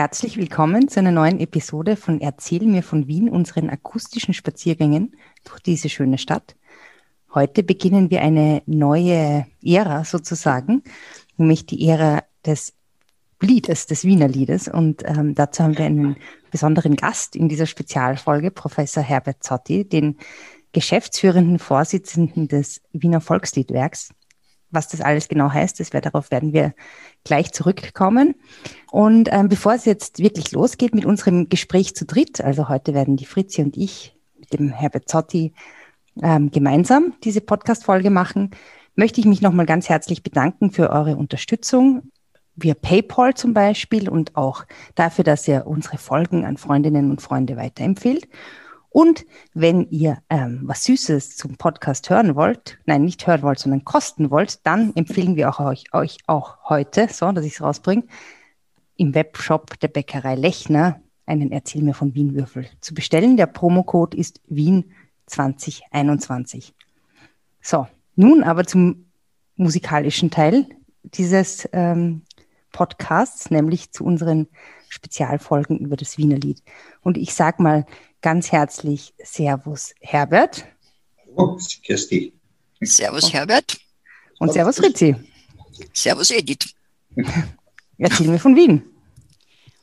Herzlich willkommen zu einer neuen Episode von Erzähl mir von Wien, unseren akustischen Spaziergängen durch diese schöne Stadt. Heute beginnen wir eine neue Ära sozusagen, nämlich die Ära des Liedes, des Wiener Liedes. Und ähm, dazu haben wir einen besonderen Gast in dieser Spezialfolge, Professor Herbert Zotti, den geschäftsführenden Vorsitzenden des Wiener Volksliedwerks. Was das alles genau heißt, das darauf werden wir gleich zurückkommen. Und ähm, bevor es jetzt wirklich losgeht mit unserem Gespräch zu dritt, also heute werden die Fritzi und ich mit dem Herbert Zotti ähm, gemeinsam diese Podcast-Folge machen, möchte ich mich nochmal ganz herzlich bedanken für eure Unterstützung via PayPal zum Beispiel und auch dafür, dass ihr unsere Folgen an Freundinnen und Freunde weiterempfehlt. Und wenn ihr ähm, was Süßes zum Podcast hören wollt, nein, nicht hören wollt, sondern kosten wollt, dann empfehlen wir auch euch, euch auch heute, so dass ich es rausbringe, im Webshop der Bäckerei Lechner einen Erzähl mir von Wien Würfel zu bestellen. Der Promocode ist Wien 2021. So, nun aber zum musikalischen Teil dieses ähm, Podcasts, nämlich zu unseren Spezialfolgen über das Wiener Lied. Und ich sage mal ganz herzlich Servus Herbert. Hallo, Kirsti. Servus Herbert. Und Servus Ritzi. Servus Edith. Erzähl mir von Wien.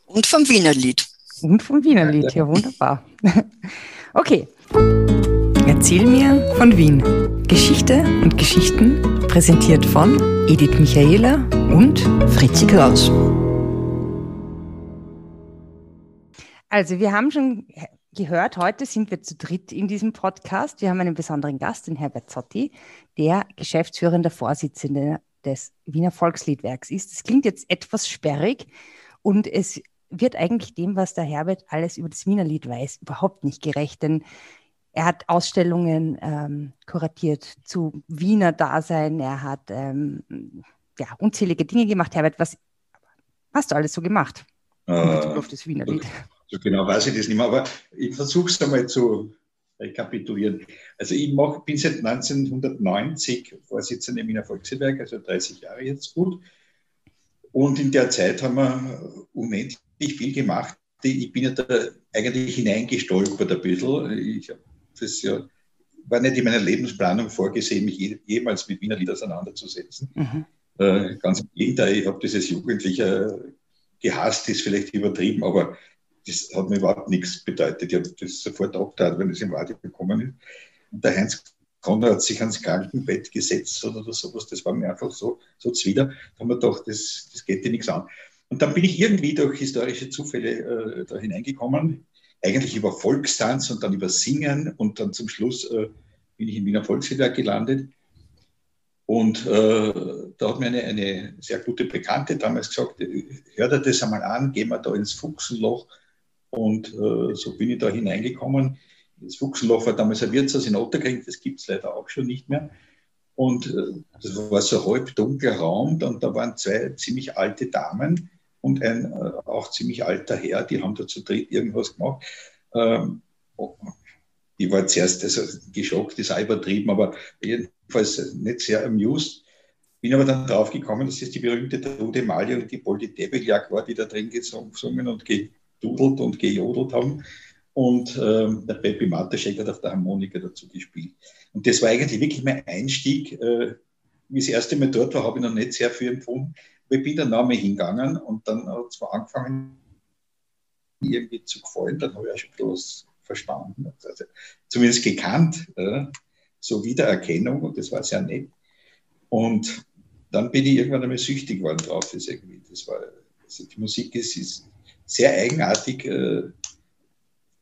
Und vom Wiener Lied. Und vom Wiener Lied, ja wunderbar. Okay. Erzähl mir von Wien. Geschichte und Geschichten präsentiert von Edith Michaela und Fritzi Kraus. Also wir haben schon gehört, heute sind wir zu dritt in diesem Podcast. Wir haben einen besonderen Gast, den Herbert Zotti, der geschäftsführende Vorsitzende des Wiener Volksliedwerks ist. Das klingt jetzt etwas sperrig und es wird eigentlich dem, was der Herbert alles über das Wiener Lied weiß, überhaupt nicht gerecht. Denn er hat Ausstellungen ähm, kuratiert zu Wiener Dasein. Er hat ähm, ja, unzählige Dinge gemacht. Herbert, was hast du alles so gemacht? Äh, auf das Wiener Lied. So genau weiß ich das nicht mehr, aber ich versuche es einmal zu rekapitulieren. Also ich mach, bin seit 1990 Vorsitzender im Wiener Volkswerk, also 30 Jahre jetzt gut. Und in der Zeit haben wir unendlich viel gemacht. Ich bin ja da eigentlich hineingestolpert ein bisschen. Ich habe das ja, war nicht in meiner Lebensplanung vorgesehen, mich jemals mit Wiener Lied auseinanderzusetzen. Mhm. Äh, ganz im Gegenteil, ich habe das als Jugendlicher gehasst, ist vielleicht übertrieben, aber das hat mir überhaupt nichts bedeutet. Ich habe das sofort abgetan, wenn es im Radio gekommen ist. Und der Heinz Konrad hat sich ans Krankenbett gesetzt oder sowas. Das war mir einfach so, so zwider. Da haben wir gedacht, das, das geht dir nichts an. Und dann bin ich irgendwie durch historische Zufälle äh, da hineingekommen. Eigentlich über Volkstanz und dann über Singen und dann zum Schluss äh, bin ich im Wiener Volksliedwerk gelandet. Und äh, da hat mir eine, eine sehr gute Bekannte damals gesagt, hör dir das einmal an, gehen wir da ins Fuchsenloch und äh, so bin ich da hineingekommen. Das Fuchsenloch war damals ein Wirtshaus in Otterkring, das gibt es leider auch schon nicht mehr. Und äh, das war so ein halb dunkler Raum und da waren zwei ziemlich alte Damen und ein äh, auch ziemlich alter Herr, die haben da zu dritt irgendwas gemacht. Ähm, ich war zuerst also, geschockt, ist auch übertrieben, aber jedenfalls nicht sehr amused. Bin aber dann drauf gekommen, dass es die berühmte Trude Mali und die Poldi Debeljak war, die da drin gesungen und ge gedudelt und gejodelt haben. Und ähm, der Peppi Mataschek hat auf der Harmonika dazu gespielt. Und das war eigentlich wirklich mein Einstieg. Äh, wie das erste Mal dort war, habe ich noch nicht sehr viel empfunden. Ich bin dann Name hingegangen und dann hat es angefangen, irgendwie zu gefallen. Dann habe ich auch schon bloß verstanden, also zumindest gekannt, äh, so Wiedererkennung und das war sehr nett. Und dann bin ich irgendwann einmal süchtig geworden drauf. Das, irgendwie, das war, also die Musik ist, ist sehr eigenartig äh,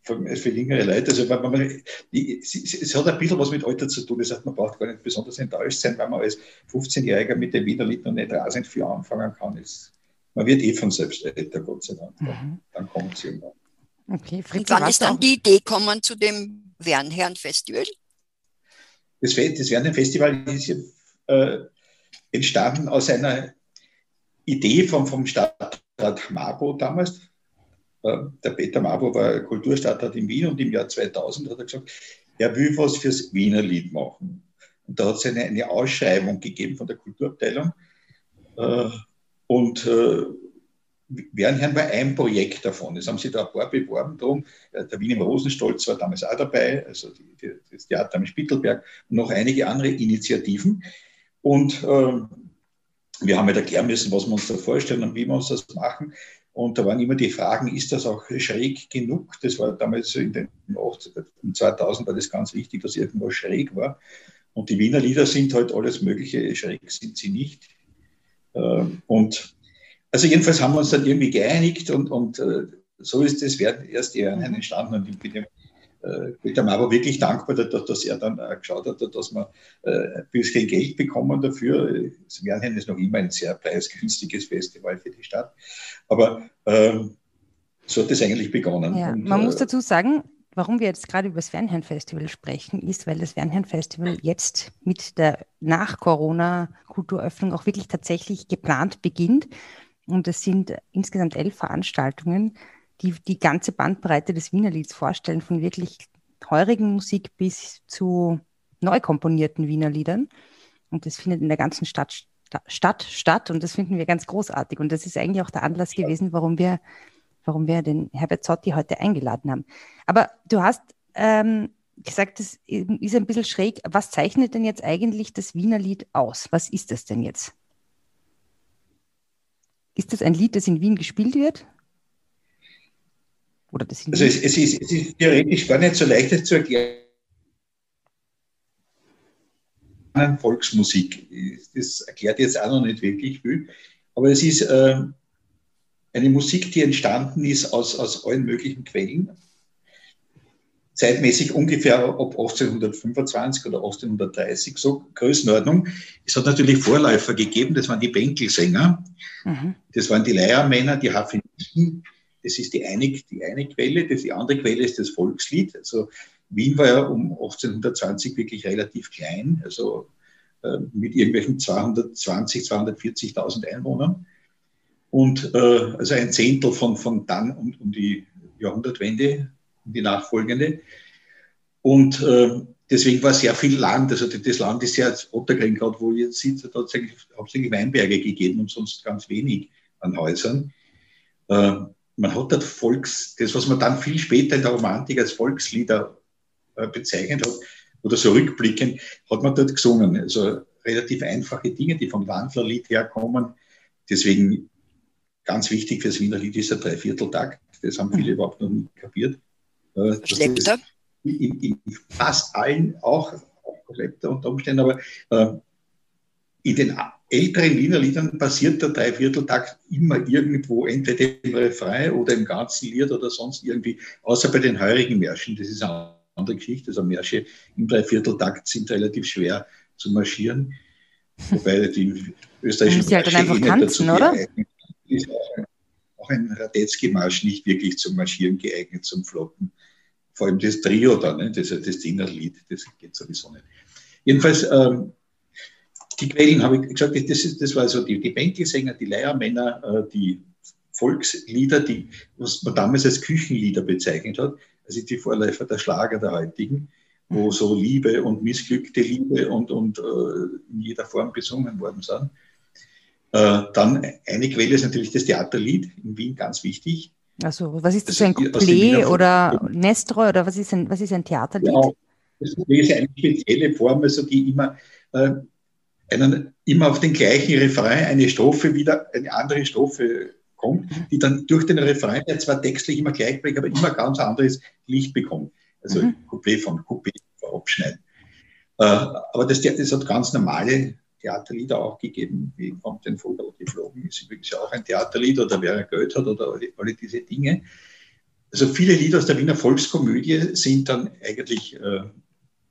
für, für jüngere Leute. Also wenn man, die, es, hat ein bisschen was mit Alter zu tun. Das heißt, man braucht gar nicht besonders enttäuscht sein, weil man als 15-Jähriger mit dem Wiener Lied noch nicht rasend viel anfangen kann. Es, man wird eh von selbst älter, Gott sei Dank. Mhm. Dann kommt es irgendwann. Okay, Fritz, wann ist dann die Idee gekommen zu dem Wernherren-Festival? Das, das Wernherren-Festival ist ja, äh, entstanden aus einer Idee vom, vom Stadtrat Marbo damals, der Peter Mabo war Kulturstadtrat in Wien und im Jahr 2000 hat er gesagt, er will was fürs Wiener Lied machen. Und da hat es eine, eine Ausschreibung gegeben von der Kulturabteilung. Äh, und äh, Wernherrn war ein Projekt davon. Es haben sich da ein paar beworben drum. Äh, der Wiener Rosenstolz war damals auch dabei, also die, die, das Theater am Spittelberg und noch einige andere Initiativen. Und ähm, wir haben halt erklären müssen, was wir uns da vorstellen und wie wir uns das machen. Und da waren immer die Fragen, ist das auch schräg genug? Das war damals in den 2000 war das ganz wichtig, dass irgendwas schräg war. Und die Wiener Lieder sind halt alles Mögliche, schräg sind sie nicht. Ähm, und also jedenfalls haben wir uns dann irgendwie geeinigt und, und äh, so ist das erste Jahr entstanden. Und ich bin äh, bin dem aber wirklich dankbar, dass, dass er dann äh, geschaut hat, dass wir äh, ein bisschen Geld bekommen dafür. Das Wernheim ist noch immer ein sehr preisgünstiges Festival für die Stadt. Aber ähm, so hat es eigentlich begonnen. Ja, und, man muss dazu sagen, Warum wir jetzt gerade über das Fernherrn-Festival sprechen, ist, weil das Fernherrn-Festival jetzt mit der Nach-Corona-Kulturöffnung auch wirklich tatsächlich geplant beginnt. Und es sind insgesamt elf Veranstaltungen, die die ganze Bandbreite des Wienerlieds vorstellen, von wirklich heurigen Musik bis zu neu komponierten Wienerliedern. Und das findet in der ganzen Stadt, Stadt statt und das finden wir ganz großartig. Und das ist eigentlich auch der Anlass gewesen, warum wir warum wir den Herbert Zotti heute eingeladen haben. Aber du hast ähm, gesagt, das ist ein bisschen schräg. Was zeichnet denn jetzt eigentlich das Wiener Lied aus? Was ist das denn jetzt? Ist das ein Lied, das in Wien gespielt wird? Oder das also es, es, ist, es ist theoretisch gar nicht so leicht, das zu erklären. Volksmusik. Das erklärt jetzt auch noch nicht wirklich viel. Aber es ist äh, eine Musik, die entstanden ist aus, aus allen möglichen Quellen. Zeitmäßig ungefähr ab 1825 oder 1830, so Größenordnung. Es hat natürlich Vorläufer gegeben, das waren die Bänkelsänger, mhm. das waren die Leiermänner, die Hafenisten. Das ist die eine, die eine Quelle. Die andere Quelle ist das Volkslied. Also Wien war ja um 1820 wirklich relativ klein, also äh, mit irgendwelchen 220, 240.000 Einwohnern und äh, also ein Zehntel von, von dann um, um die Jahrhundertwende, um die nachfolgende. Und äh, deswegen war sehr viel Land, also das Land ist ja Ottergring, gerade wo jetzt sitze, da hat es hauptsächlich Weinberge gegeben und sonst ganz wenig an Häusern. Man hat dort Volks, das, was man dann viel später in der Romantik als Volkslieder äh, bezeichnet hat, oder so rückblickend, hat man dort gesungen. Also relativ einfache Dinge, die vom Wandlerlied herkommen. Deswegen Ganz wichtig fürs Wiener Lied ist der Dreivierteltakt. Das haben viele mhm. überhaupt noch nicht kapiert. Äh, Schleppt er? In, in, fast allen auch, auch schleppt er unter Umständen, aber äh, in den älteren Wiener Liedern passiert der Dreivierteltakt immer irgendwo, entweder im Refrain oder im ganzen Lied oder sonst irgendwie, außer bei den heurigen Märschen. Das ist eine andere Geschichte. Also Märsche im Dreivierteltakt sind relativ schwer zu marschieren. Wobei die österreichischen Märsche halt dann einfach tanzen, oder? Geeignet ist auch ein, auch ein Radetzky-Marsch nicht wirklich zum Marschieren geeignet, zum Flotten. Vor allem das Trio da, ne? das, das Dinnerlied, das geht sowieso nicht. Jedenfalls, ähm, die Quellen habe ich gesagt, das, ist, das war so die, die Bänkelsänger, die Leiermänner, äh, die Volkslieder, die, was man damals als Küchenlieder bezeichnet hat, also die Vorläufer der Schlager der heutigen, wo so Liebe und missglückte Liebe und, und äh, in jeder Form besungen worden sind. Äh, dann eine Quelle ist natürlich das Theaterlied in Wien, ganz wichtig. Also, was ist das, das ein Couplet oder Nestroy oder was ist ein, was ist ein Theaterlied? Ja, das ist eine spezielle Form, also die immer, äh, einen, immer auf den gleichen Refrain eine Strophe wieder, eine andere Strophe kommt, mhm. die dann durch den Refrain, der zwar textlich immer gleich bleibt, aber immer ganz anderes Licht bekommt. Also mhm. Couplet von Couplet abschneiden. Äh, aber das, das hat ganz normale Theaterlieder auch gegeben, wie kommt den Vogel geflogen, ist übrigens ja auch ein Theaterlied oder wer Geld hat oder alle, alle, diese Dinge. Also viele Lieder aus der Wiener Volkskomödie sind dann eigentlich äh,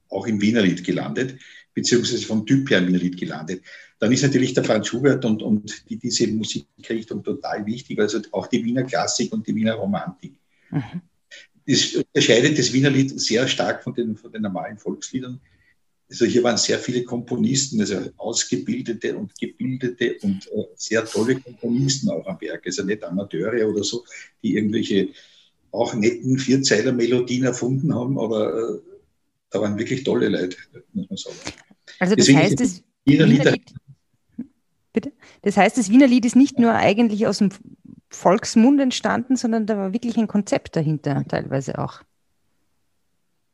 auch im Wienerlied gelandet, beziehungsweise vom Typ her im Wienerlied gelandet. Dann ist natürlich der Franz Schubert und, und die, diese Musikrichtung total wichtig, also auch die Wiener Klassik und die Wiener Romantik. Mhm. Das unterscheidet das Wienerlied sehr stark von den, von den normalen Volksliedern. Also hier waren sehr viele Komponisten, also ausgebildete und gebildete und äh, sehr tolle Komponisten auch am Werk. Also nicht Amateure oder so, die irgendwelche auch netten Vierzeiler-Melodien erfunden haben, aber äh, da waren wirklich tolle Leute, muss man sagen. Also das Deswegen heißt, das Wiener Lied, bitte? Das heißt, das Wiener Lied ist nicht nur eigentlich aus dem Volksmund entstanden, sondern da war wirklich ein Konzept dahinter, teilweise auch.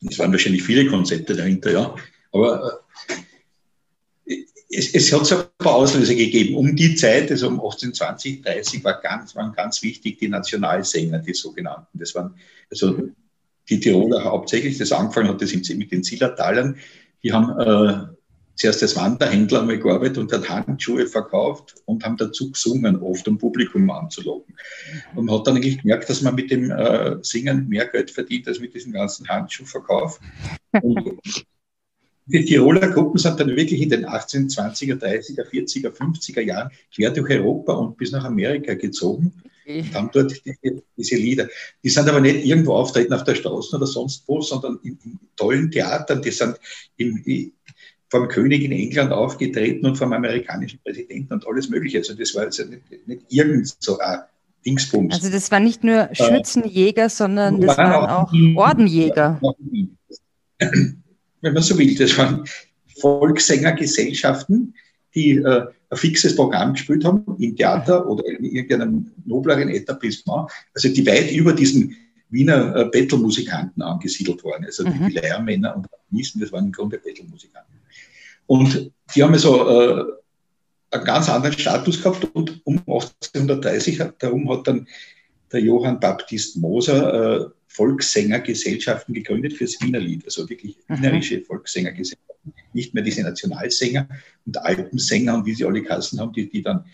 Es waren wahrscheinlich viele Konzepte dahinter, ja. Aber äh, es, es, hat so ein paar Auslöser gegeben. Um die Zeit, also um 1820, 30, war ganz, waren ganz wichtig die Nationalsänger, die sogenannten. Das waren also die Tiroler hauptsächlich. Das angefangen hat das mit den Zillertalern. Die haben äh, zuerst als Wanderhändler einmal gearbeitet und hat Handschuhe verkauft und haben dazu gesungen, oft um Publikum anzulocken. Und man hat dann eigentlich gemerkt, dass man mit dem äh, Singen mehr Geld verdient als mit diesem ganzen Handschuhverkauf. Und die Tiroler Gruppen sind dann wirklich in den 1820er, 30er, 40er, 50er Jahren quer durch Europa und bis nach Amerika gezogen und haben dort die, diese Lieder. Die sind aber nicht irgendwo auftreten auf der Straße oder sonst wo, sondern in, in tollen Theatern. Die sind im, vom König in England aufgetreten und vom amerikanischen Präsidenten und alles Mögliche. Also das war also nicht, nicht irgend so ein Dingsbums. Also das waren nicht nur äh, Schützenjäger, sondern das waren, waren auch Ordenjäger. Wenn man so will, das waren Volkssängergesellschaften, die äh, ein fixes Programm gespielt haben im Theater oder in irgendeinem nobleren Etablissement, also die weit über diesen Wiener äh, Bettelmusikanten angesiedelt waren. Also mhm. die Lehrmänner und Organisten, das waren im Grunde Bettelmusikanten. Und die haben so äh, einen ganz anderen Status gehabt und um 1830 darum hat dann der Johann Baptist Moser äh, Volkssängergesellschaften gegründet fürs Wienerlied, also wirklich wienerische Volkssängergesellschaften, nicht mehr diese Nationalsänger und Alpensänger und wie sie alle Kassen haben, die, die dann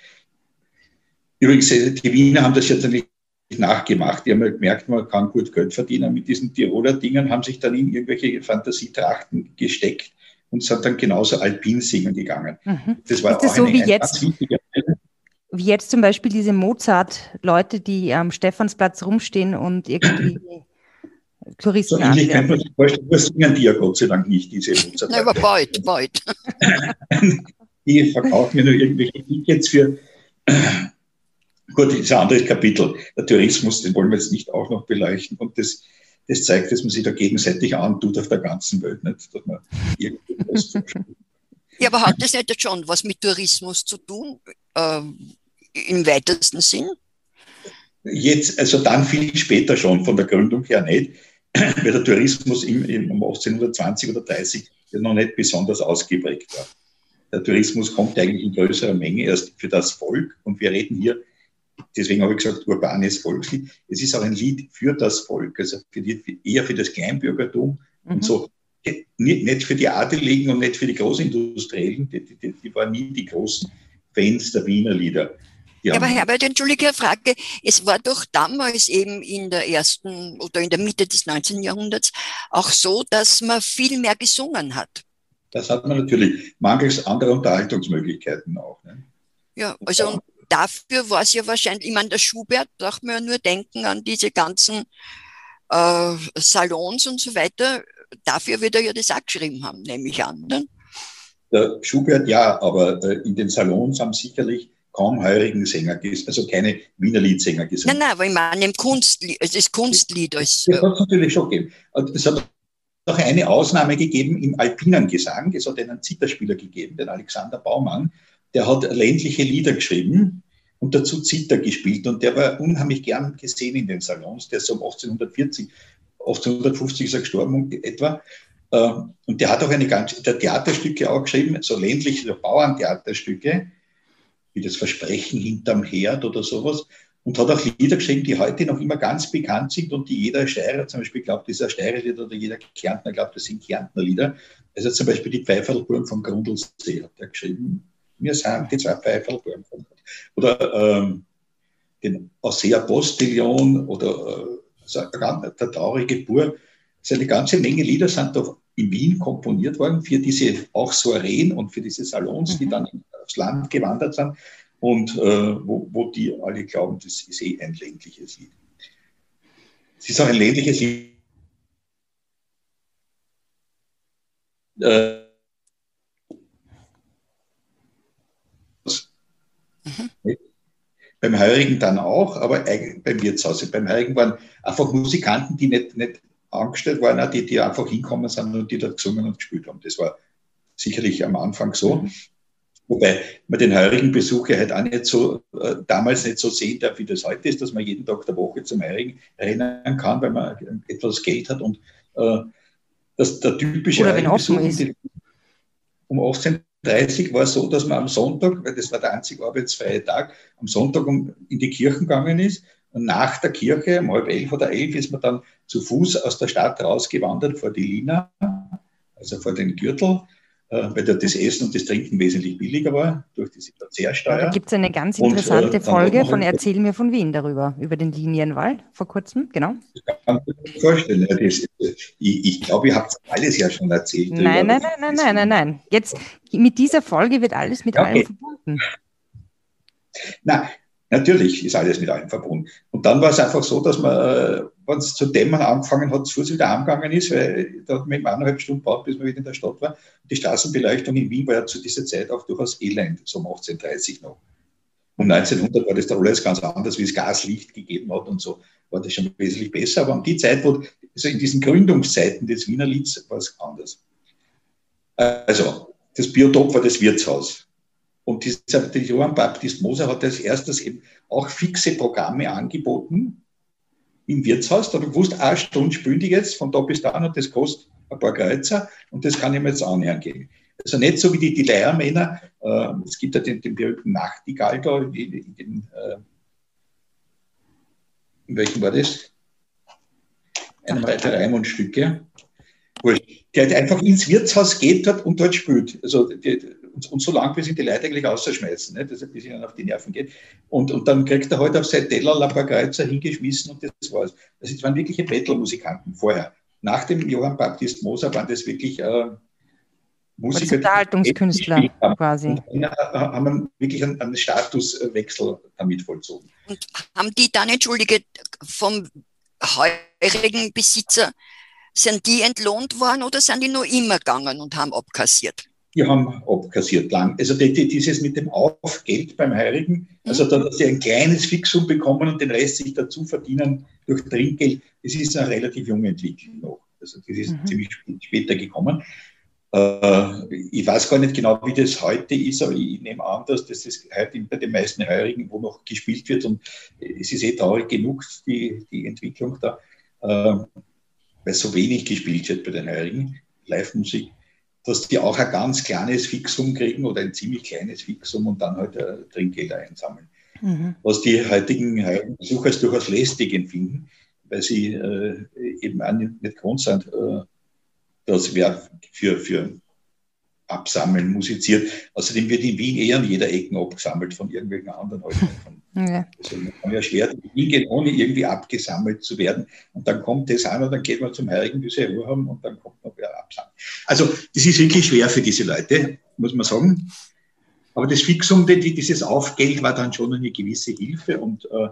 übrigens äh, die Wiener haben das jetzt nicht nachgemacht. Die haben halt gemerkt, man kann gut Geld verdienen mit diesen Tiroler Dingen, haben sich dann in irgendwelche Fantasietrachten gesteckt und sind dann genauso alpin singen gegangen. Mhm. Das war ist das auch so eine, wie jetzt? Wie jetzt zum Beispiel diese Mozart-Leute, die am Stephansplatz rumstehen und irgendwie Touristen so ähnlich kann man sich vorstellen, das singen die ja Gott sei Dank nicht, diese Mozart. Na, aber bald, bald. die verkaufen ja nur irgendwelche Tickets für Gut, das ist ein anderes Kapitel. Der Tourismus, den wollen wir jetzt nicht auch noch beleuchten. Und das, das zeigt, dass man sich da gegenseitig antut auf der ganzen Welt. Nicht? Dass man ja, aber hat das nicht schon was mit Tourismus zu tun, äh, im weitesten Sinn? Jetzt, also dann viel später schon, von der Gründung her nicht, weil der Tourismus im, im, um 1820 oder 30 noch nicht besonders ausgeprägt war. Der Tourismus kommt eigentlich in größerer Menge erst für das Volk und wir reden hier deswegen habe ich gesagt, urbanes Volkslied. Es ist auch ein Lied für das Volk, also für die, eher für das Kleinbürgertum mhm. und so. Nicht, nicht für die Adeligen und nicht für die Großindustriellen, die, die, die waren nie die großen Fans der Wiener Lieder. Ja, aber Herbert, entschuldige Frage. Es war doch damals eben in der ersten oder in der Mitte des 19. Jahrhunderts auch so, dass man viel mehr gesungen hat. Das hat man natürlich, mangels anderer Unterhaltungsmöglichkeiten auch. Ne? Ja, also dafür war es ja wahrscheinlich, ich meine, der Schubert, braucht man ja nur denken an diese ganzen äh, Salons und so weiter. Dafür wird er ja das auch geschrieben haben, nehme ich an. Ne? Der Schubert ja, aber äh, in den Salons haben sicherlich kaum heurigen Sänger, also keine Wiener Liedsänger gesungen. Nein, nein, aber ich meine, im Kunstlied, es ist Kunstlied. Als, das hat es natürlich schon gegeben. Es hat auch eine Ausnahme gegeben im alpinen Gesang. Es hat einen Zitterspieler gegeben, den Alexander Baumann, der hat ländliche Lieder geschrieben und dazu Zither gespielt. Und der war unheimlich gern gesehen in den Salons. Der ist so um 1840, 1850 ist er gestorben etwa. Äh, und der hat auch eine ganze, der Theaterstücke auch geschrieben, so ländliche Bauerntheaterstücke, wie das Versprechen hinterm Herd oder sowas. Und hat auch Lieder geschrieben, die heute noch immer ganz bekannt sind und die jeder Steirer zum Beispiel glaubt, das ist ein Steirer-Lied oder jeder Kärntner glaubt, das sind Kärntner Lieder. Also zum Beispiel die Pfeiferlburm von Grundlsee hat er geschrieben wir sind die zwei Pfeifer Oder ähm, den Ausseer Postillon oder äh, der traurige Bur. Also eine ganze Menge Lieder sind da in Wien komponiert worden für diese auch Soireen und für diese Salons, mhm. die dann aufs Land gewandert sind und äh, wo, wo die alle glauben, das ist eh ein ländliches Lied. Es ist auch ein ländliches Lied. Äh, Mhm. Beim Heurigen dann auch, aber beim Wirtshaus. Beim Heurigen waren einfach Musikanten, die nicht, nicht angestellt waren, die, die einfach hinkommen sind und die dort gesungen und gespielt haben. Das war sicherlich am Anfang so. Mhm. Wobei man den heurigen Besucher halt auch nicht so, äh, damals nicht so sehen darf, wie das heute ist, dass man jeden Tag der Woche zum Heurigen rennen kann, weil man etwas Geld hat und äh, dass der typische Oder wenn offen ist. um 18.30 Uhr war es so, dass man am Sonntag, weil das war der einzige arbeitsfreie Tag, am Sonntag um, in die Kirchen gegangen ist. Und nach der Kirche, um halb elf oder elf, ist man dann zu Fuß aus der Stadt rausgewandert vor die Lina, also vor den Gürtel äh, weil dort das Essen und das Trinken wesentlich billiger war durch diese Verzehrsteuer. Da gibt es eine ganz interessante und, äh, Folge von Erzähl mir von Wien darüber, über den Linienwald vor kurzem, genau. Das kann man sich vorstellen. Das, ich, ich glaube, ihr habt alles ja schon erzählt. Nein, nein, nein, nein, nein, nein, nein. Jetzt mit dieser Folge wird alles mit okay. allem verbunden. Na, Natürlich ist alles mit allem verbunden. Und dann war es einfach so, dass man, äh, wenn es zu dämmern angefangen hat, zu wieder angegangen ist, weil da hat man eben eineinhalb Stunden gebraucht, bis man wieder in der Stadt war. Und die Straßenbeleuchtung in Wien war ja zu dieser Zeit auch durchaus elend, so um 1830 noch. Um 1900 war das da alles ganz anders, wie es Gaslicht gegeben hat und so, war das schon wesentlich besser. Aber um die Zeit, wo, also in diesen Gründungszeiten des Wiener Lieds, war es anders. Also, das Biotop war das Wirtshaus. Und dieser, der Johann Baptist Moser hat als erstes eben auch fixe Programme angeboten im Wirtshaus. Da hat er gewusst, eine Stunde spielen die jetzt von da bis da und das kostet ein paar Kreuzer und das kann ich mir jetzt annähern gehen. Also nicht so wie die, die Leiermänner. Äh, es gibt ja den, den berühmten Nachtigall da, in, in, in, äh, in welchem war das? Einem der Raimund-Stücke. Der halt einfach ins Wirtshaus geht dort und dort spielt. Also die, und, und so lang, bis ihn die Leute eigentlich rausschmeißen, ne? dass er bis ihnen auf die Nerven geht. Und, und dann kriegt er halt auf sein Teller ein paar Kreuzer hingeschmissen und das war's. Also das waren wirkliche Bettelmusikanten vorher. Nach dem Johann Baptist Moser waren das wirklich äh, Musiker. Unterhaltungskünstler quasi. Und äh, haben wir wirklich einen, einen Statuswechsel damit vollzogen. Und haben die dann, entschuldige, vom heurigen Besitzer, sind die entlohnt worden oder sind die nur immer gegangen und haben abkassiert? Die haben abkassiert lang. Also die, die, dieses mit dem Aufgeld beim Heurigen, also da, dass sie ein kleines Fixum bekommen und den Rest sich dazu verdienen durch Trinkgeld, das ist eine relativ junge Entwicklung noch. Also das ist mhm. ziemlich später gekommen. Äh, ich weiß gar nicht genau, wie das heute ist, aber ich nehme an, dass das heute bei den meisten Heurigen, wo noch gespielt wird, und es ist eh traurig genug, die, die Entwicklung da, äh, weil so wenig gespielt wird bei den Heurigen, Live-Musik dass die auch ein ganz kleines Fixum kriegen oder ein ziemlich kleines Fixum und dann halt äh, Trinkgelder einsammeln. Mhm. Was die heutigen Besucher als durchaus lästig empfinden, weil sie äh, eben auch nicht, nicht gewohnt sind, äh, dass wer für, für Absammeln musiziert. Außerdem wird in Wien eher an jeder Ecke abgesammelt von irgendwelchen anderen. Halt ja. Also man kann ja schwer in Wien gehen, ohne irgendwie abgesammelt zu werden. Und dann kommt das an und dann geht man zum Heiligen, bis sie Ruhe haben und dann kommt noch wer absammeln. Also das ist wirklich schwer für diese Leute, muss man sagen. Aber das Fixum, dieses Aufgeld war dann schon eine gewisse Hilfe. Und, äh,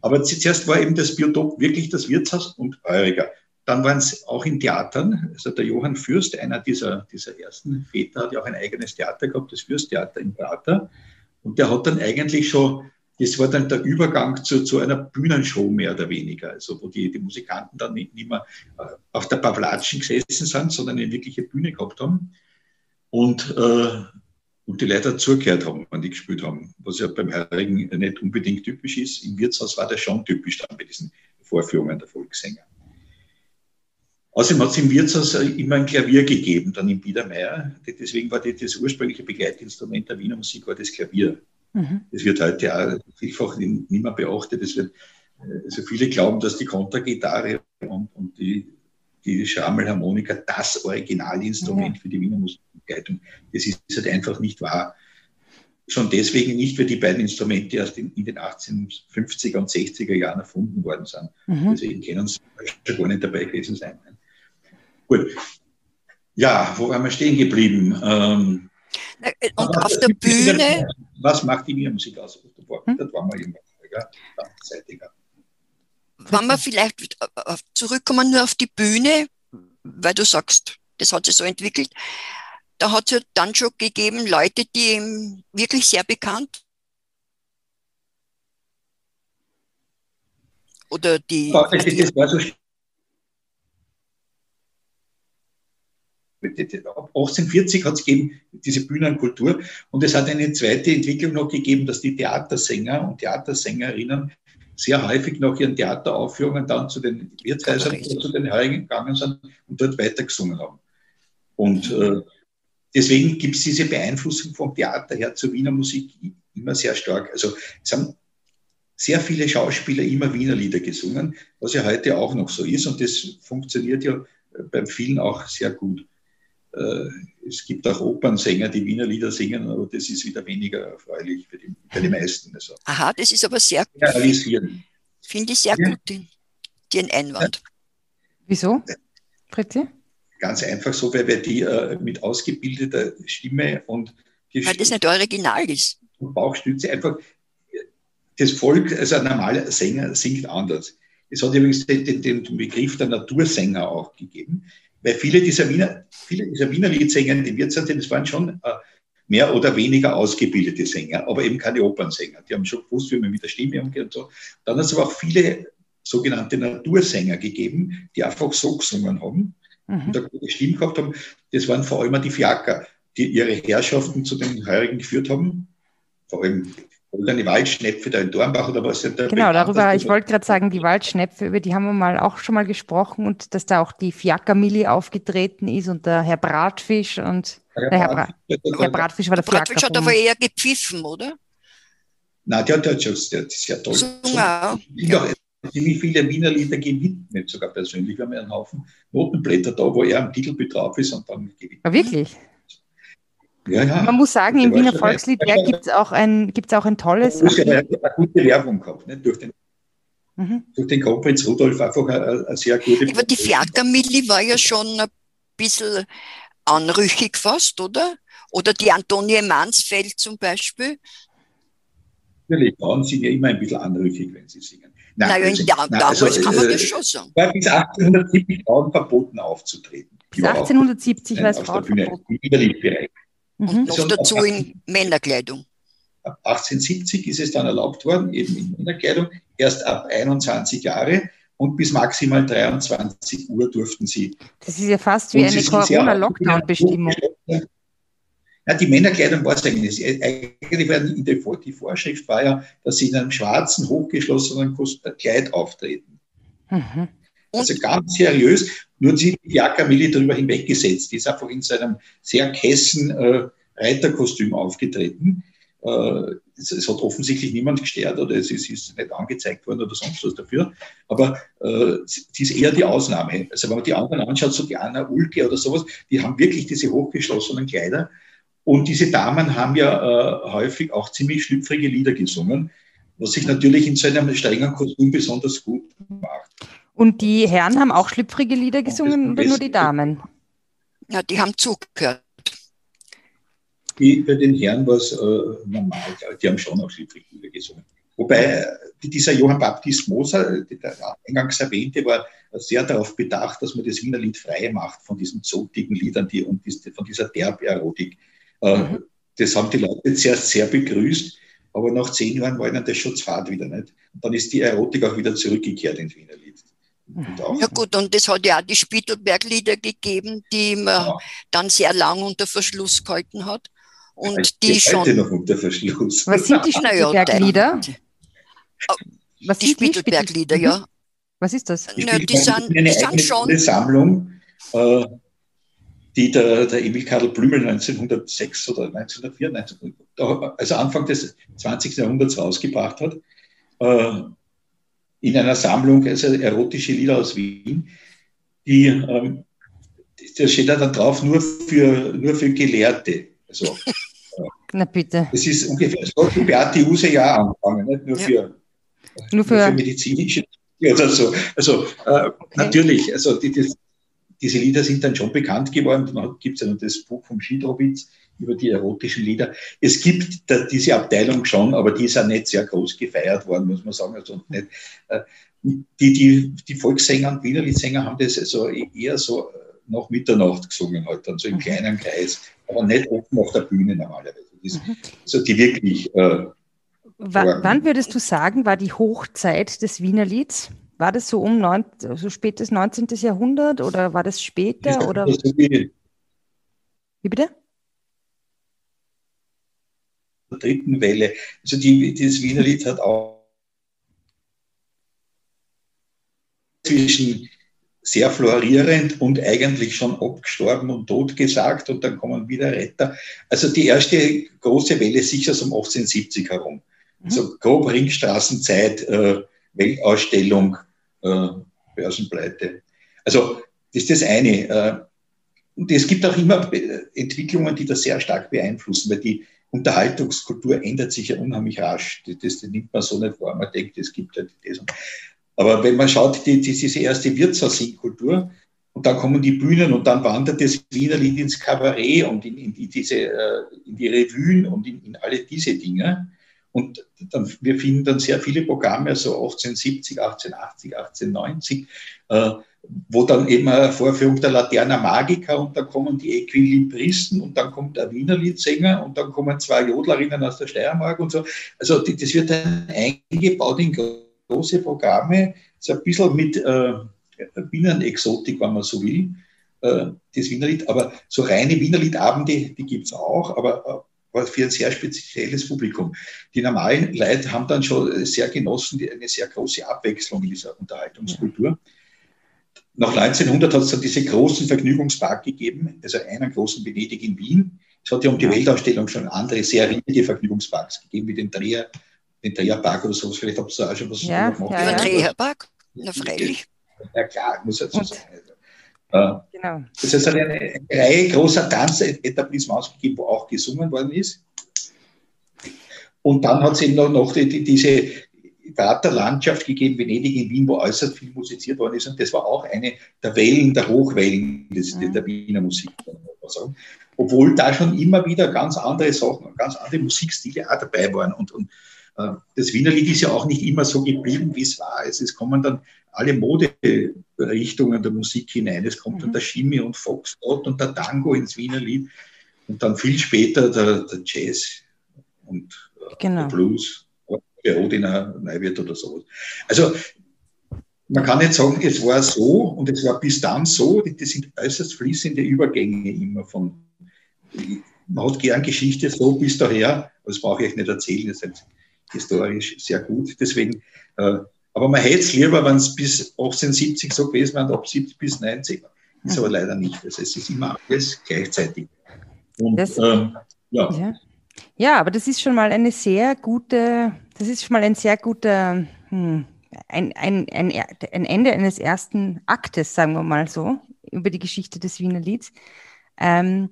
aber zuerst war eben das Biotop wirklich das Wirtshaus und Euriger. Dann waren es auch in Theatern. Also der Johann Fürst, einer dieser, dieser ersten Väter, hat ja auch ein eigenes Theater gehabt, das Fürsttheater in Prater. Und der hat dann eigentlich schon, das war dann der Übergang zu, zu einer Bühnenshow mehr oder weniger, also wo die, die Musikanten dann nicht, nicht mehr äh, auf der Pavlatschen gesessen sind, sondern eine wirkliche Bühne gehabt haben. Und, äh, und die Leute zugehört haben, wenn die gespielt haben, was ja beim Heurigen nicht unbedingt typisch ist. Im Wirtshaus war das schon typisch dann bei diesen Vorführungen der Volkssänger. Außerdem hat es im Wirtshaus immer ein Klavier gegeben, dann im Biedermeier. Deswegen war das, das ursprüngliche Begleitinstrument der Wiener Musik war das Klavier. Mhm. Das wird heute auch vielfach nicht mehr beachtet. Es wird, also viele glauben, dass die Kontergitarre und, und die, die Schrammelharmonika das Originalinstrument mhm. für die Wiener Musikbegleitung. Das ist halt einfach nicht wahr. Schon deswegen nicht, weil die beiden Instrumente erst in, in den 1850er und 60er Jahren erfunden worden sind. Mhm. Deswegen können sie schon gar nicht dabei gewesen sein. Gut. Ja, wo waren wir stehen geblieben? Ähm, äh, und auf der Bühne. Was macht die Musik aus? Das waren wir immer. Wenn wir vielleicht äh, zurückkommen nur auf die Bühne, weil du sagst, das hat sich so entwickelt, da hat es ja dann schon gegeben Leute, die wirklich sehr bekannt oder die. Das, war so 1840 hat es gegeben, diese Bühnenkultur. Und es hat eine zweite Entwicklung noch gegeben, dass die Theatersänger und Theatersängerinnen sehr häufig nach ihren Theateraufführungen dann zu den Wirtshäusern oder zu den Heurigen gegangen sind und dort weitergesungen haben. Und äh, deswegen gibt es diese Beeinflussung vom Theater her zur Wiener Musik immer sehr stark. Also es haben sehr viele Schauspieler immer Wiener Lieder gesungen, was ja heute auch noch so ist. Und das funktioniert ja beim vielen auch sehr gut. Äh, es gibt auch Opernsänger, die Wiener Lieder singen, aber das ist wieder weniger erfreulich für die, für die meisten. Also, Aha, das ist aber sehr gut. Finde ich sehr ja. gut, den, den Einwand. Ja. Wieso, Fritzi? Ganz einfach so, weil wir die äh, mit ausgebildeter Stimme und weil das nicht original ist. Und Bauchstütze einfach das Volk, also ein normaler Sänger singt anders. Es hat übrigens den, den, den Begriff der Natursänger auch gegeben, weil viele dieser Wiener, viele dieser Wiener Liedsänger, die wir sind, das waren schon äh, mehr oder weniger ausgebildete Sänger, aber eben keine Opernsänger. Die haben schon gewusst, wie man mit der Stimme umgeht und so. Dann hat es aber auch viele sogenannte Natursänger gegeben, die einfach so gesungen haben mhm. und eine gute Stimme gehabt haben. Das waren vor allem die Fiaker, die ihre Herrschaften zu den Heurigen geführt haben. Vor allem oder die Waldschnepfe da in Dornbach oder was? Genau, darüber, ich wollte gerade sagen, die Waldschnepfe, über die haben wir mal auch schon mal gesprochen und dass da auch die Fiakermilli aufgetreten ist und der Herr Bratfisch und der Herr, Brat, Herr Bratfisch war der Fiaker. Bratfisch hat aber eher gepfiffen, oder? Nein, der, der, der, der ist ja toll. So, ja. ja. Ziemlich viele Wiener Lieder gewidmet, sogar persönlich. Wir haben einen Haufen Notenblätter da, wo er am Titel drauf ist und dann gewidmet. Ja, wirklich? Ja, ja. Man muss sagen, im Wiener Volksliedwerk gibt es auch, ein, auch ein tolles. Da ja eine gute Werbung gehabt, nicht? Durch den, mhm. durch den Kronprinz Rudolf einfach eine, eine sehr gute. Aber die Fiakermilli war ja schon ein bisschen anrüchig fast, oder? Oder die Antonie Mansfeld zum Beispiel. Natürlich, Frauen sind ja immer ein bisschen anrüchig, wenn sie singen. Nein, naja, also, da, nein, damals also, kann man äh, das schon sagen. War bis 1870 Frauen verboten aufzutreten. Bis 1870 war es Frauen verboten. Im. Mhm. Noch dazu in Männerkleidung. Ab 1870 ist es dann erlaubt worden, eben in Männerkleidung, erst ab 21 Jahre und bis maximal 23 Uhr durften sie. Das ist ja fast wie eine Corona-Lockdown-Bestimmung. Ja, die Männerkleidung war es eigentlich. Eigentlich war die, die Vorschrift war ja, dass sie in einem schwarzen, hochgeschlossenen Kleid auftreten. Mhm. Also ganz seriös. Nur sie die Jackamilli darüber hinweggesetzt. Die ist einfach in seinem sehr kessen äh, Reiterkostüm aufgetreten. Äh, es, es, hat offensichtlich niemand gestört oder es ist, ist, nicht angezeigt worden oder sonst was dafür. Aber äh, sie ist eher die Ausnahme. Also wenn man die anderen anschaut, so die Anna Ulke oder sowas, die haben wirklich diese hochgeschlossenen Kleider. Und diese Damen haben ja äh, häufig auch ziemlich schlüpfrige Lieder gesungen, was sich natürlich in so einem strengen Kostüm besonders gut macht. Und die Herren haben auch schlüpfrige Lieder gesungen oder nur die Damen? Ja, die haben zugehört. Die, bei den Herren war es äh, normal, die haben schon auch schlüpfrige Lieder gesungen. Wobei äh, dieser Johann Baptist Moser, der eingangs erwähnte, war sehr darauf bedacht, dass man das Wiener Lied frei macht von diesen zotigen Liedern die, und von dieser Derberotik. Äh, mhm. Das haben die Leute sehr, sehr begrüßt, aber nach zehn Jahren war ihnen das schon Fahrt wieder nicht. Und dann ist die Erotik auch wieder zurückgekehrt ins Wiener Lied. Ja gut, und es hat ja auch die Spiegelberg-Lieder gegeben, die man ja. dann sehr lang unter Verschluss gehalten hat. Und ich die schon. noch unter Verschluss. Was sind die Spiegelberg-Lieder? Was die Spiegelberg-Lieder, ja. Mhm. Was ist das? Die, ja, die sind, die sind schon. Eine Sammlung, äh, die der, der Emil Karl Blümel 1906 oder 1904, 19, also Anfang des 20. Jahrhunderts rausgebracht hat. Äh, in einer Sammlung, also erotische Lieder aus Wien, die, ähm, da steht dann drauf, nur für, nur für Gelehrte. Also, Na bitte. Das ist ungefähr so, wie Beate Use ja angefangen, nicht nur, ja. für, nur für, nur für medizinische oder so. Also äh, okay. natürlich, also die, die, diese Lieder sind dann schon bekannt geworden. Dann gibt es ja noch das Buch vom Schiedrowitz, über die erotischen Lieder. Es gibt da diese Abteilung schon, aber die ist ja nicht sehr groß gefeiert worden, muss man sagen. Also nicht, äh, die, die, die Volkssänger und Wiener Liedsänger haben das also eher so äh, nach Mitternacht gesungen, halt dann so im mhm. kleinen Kreis, aber nicht offen auf der Bühne normalerweise. Das, mhm. also die wirklich. Äh, wann würdest du sagen, war die Hochzeit des Wiener Lieds? War das so um neun, so spätes 19. Jahrhundert oder war das später? Das oder? So wie, Wie bitte? Der dritten Welle. Also die, das Wiener Lied hat auch zwischen sehr florierend und eigentlich schon abgestorben und tot gesagt und dann kommen wieder Retter. Also die erste große Welle sicher so um 1870 herum. Mhm. Also grob Ringstraßenzeit, äh, Weltausstellung, äh, Börsenpleite. Also das ist das eine. Äh, und es gibt auch immer Entwicklungen, die das sehr stark beeinflussen, weil die Unterhaltungskultur ändert sich ja unheimlich rasch. Das, nimmt man so nicht wahr. Man denkt, es gibt halt das. Aber wenn man schaut, die, diese erste Wirtshaussingkultur, und dann kommen die Bühnen und dann wandert das Wienerlied ins Kabarett und in, in, die, diese, äh, in die Revuen und in, in alle diese Dinge. Und dann, wir finden dann sehr viele Programme, also 1870, 1880, 1890, äh, wo dann eben eine Vorführung der Laterna Magica und dann kommen die Equilibristen und dann kommt der Wiener Liedsänger und dann kommen zwei Jodlerinnen aus der Steiermark und so. Also die, das wird dann eingebaut in große Programme, so ein bisschen mit äh, Binnenexotik, wenn man so will, äh, das Wienerlied. Aber so reine Wienerliedabende, die gibt es auch, aber äh, für ein sehr spezielles Publikum. Die normalen Leute haben dann schon sehr genossen, eine sehr große Abwechslung in dieser Unterhaltungskultur. Ja. Nach 1900 hat es dann diese großen Vergnügungspark gegeben, also einen großen Venedig in Wien. Es hat ja um die Weltausstellung schon andere sehr riesige Vergnügungsparks gegeben, wie den Dreher den Dreherpark oder sowas. Vielleicht habt ihr auch schon was ja, gemacht. Ja, ja. Dreherpark? Na, freilich. Ja, klar, muss ich dazu sagen. Also, äh, genau. Das heißt, eine, eine Reihe großer Tanzetablissements gegeben, wo auch gesungen worden ist. Und dann hat es eben noch, noch die, die, diese Praterlandschaft gegeben, Venedig in Wien, wo äußerst viel musiziert worden ist. Und das war auch eine der Wellen, der Hochwellen des, mhm. der Wiener Musik. Obwohl da schon immer wieder ganz andere Sachen, ganz andere Musikstile auch dabei waren. Und, und äh, das Wiener Lied ist ja auch nicht immer so geblieben, wie es war. Es kommen dann alle Moderichtungen der Musik hinein. Es kommt mhm. dann der Shimmy und Foxtrot und der Tango ins Wiener Lied und dann viel später der, der Jazz und äh, genau. der Blues, der Odiner Neuwirth oder sowas. Also man kann nicht sagen, es war so und es war bis dann so. Das sind äußerst fließende Übergänge immer von. Man hat gern Geschichte so bis daher, das brauche ich euch nicht erzählen. Das ist historisch sehr gut. Deswegen, äh, aber man hätte es lieber, wenn es bis 1870 so gewesen wäre, ab 70 bis 90. Ist aber leider nicht. Also es ist immer alles gleichzeitig. Und, das, ähm, ja. ja. ja. aber das ist schon mal eine sehr gute, das ist schon mal ein sehr guter, hm, ein, ein, ein, ein Ende eines ersten Aktes, sagen wir mal so, über die Geschichte des Wiener Lieds. Ähm,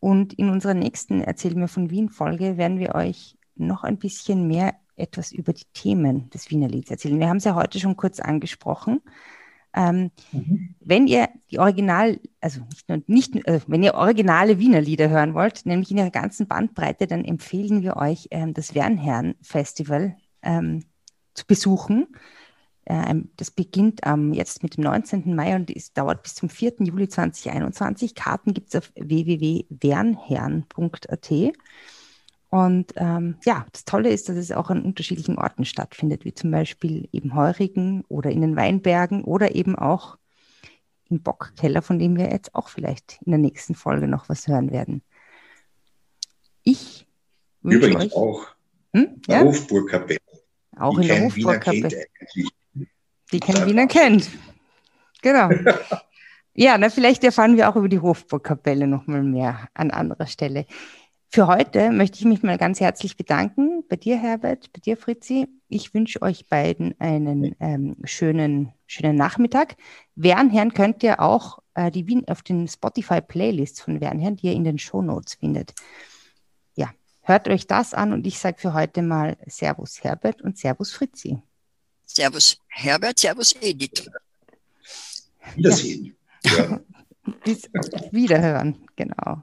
und in unserer nächsten Erzähl mir von Wien Folge werden wir euch noch ein bisschen mehr etwas über die Themen des Wiener Lieds erzählen. Wir haben es ja heute schon kurz angesprochen. Ähm, mhm. Wenn ihr die Original, also nicht nur, nicht, also wenn ihr originale Wiener Lieder hören wollt, nämlich in ihrer ganzen Bandbreite, dann empfehlen wir euch ähm, das Wernherrn Festival ähm, zu besuchen. Ähm, das beginnt jetzt mit dem 19. Mai und es dauert bis zum 4. Juli 2021. Karten gibt es auf www.wernherrn.at. Und ähm, ja, das Tolle ist, dass es auch an unterschiedlichen Orten stattfindet, wie zum Beispiel eben Heurigen oder in den Weinbergen oder eben auch im Bockkeller, von dem wir jetzt auch vielleicht in der nächsten Folge noch was hören werden. Ich Übrigens euch, auch hm? ja? Hofburgkapelle. Auch in der Hofburgkapelle. Die kein Wiener kennt. Genau. ja, na, vielleicht erfahren wir auch über die Hofburgkapelle nochmal mehr an anderer Stelle. Für heute möchte ich mich mal ganz herzlich bedanken bei dir, Herbert, bei dir, Fritzi. Ich wünsche euch beiden einen ähm, schönen, schönen Nachmittag. Wernherrn könnt ihr auch äh, die Wien auf den Spotify-Playlists von Wernherrn, die ihr in den Shownotes findet. Ja, hört euch das an und ich sage für heute mal Servus Herbert und Servus Fritzi. Servus Herbert, Servus Edith. Wiedersehen. Ja. Bis Wiederhören, genau.